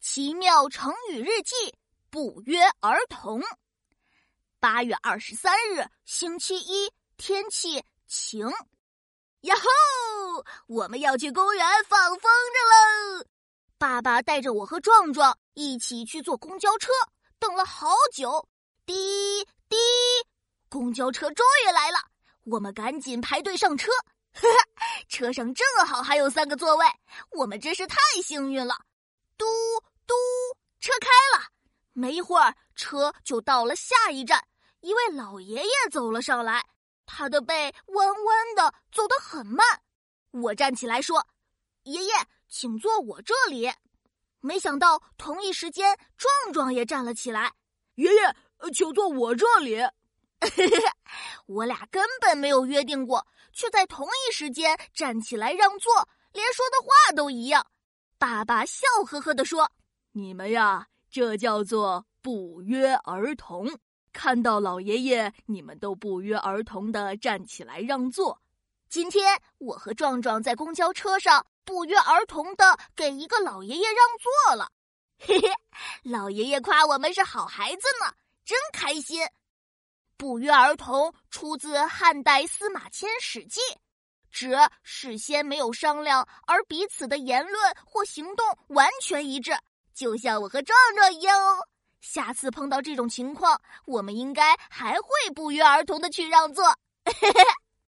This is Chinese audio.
奇妙成语日记，不约而同。八月二十三日，星期一，天气晴。呀吼！我们要去公园放风筝喽！爸爸带着我和壮壮一起去坐公交车，等了好久。滴滴，公交车终于来了，我们赶紧排队上车。呵呵，车上正好还有三个座位，我们真是太幸运了。嘟。没一会儿，车就到了下一站。一位老爷爷走了上来，他的背弯弯的，走得很慢。我站起来说：“爷爷，请坐我这里。”没想到同一时间，壮壮也站了起来：“爷爷，请坐我这里。”我俩根本没有约定过，却在同一时间站起来让座，连说的话都一样。爸爸笑呵呵地说。你们呀，这叫做不约而同。看到老爷爷，你们都不约而同的站起来让座。今天我和壮壮在公交车上不约而同的给一个老爷爷让座了。嘿嘿，老爷爷夸我们是好孩子呢，真开心。不约而同出自汉代司马迁《史记》，指事先没有商量而彼此的言论或行动完全一致。就像我和壮壮一样哦，下次碰到这种情况，我们应该还会不约而同的去让座。嘿嘿嘿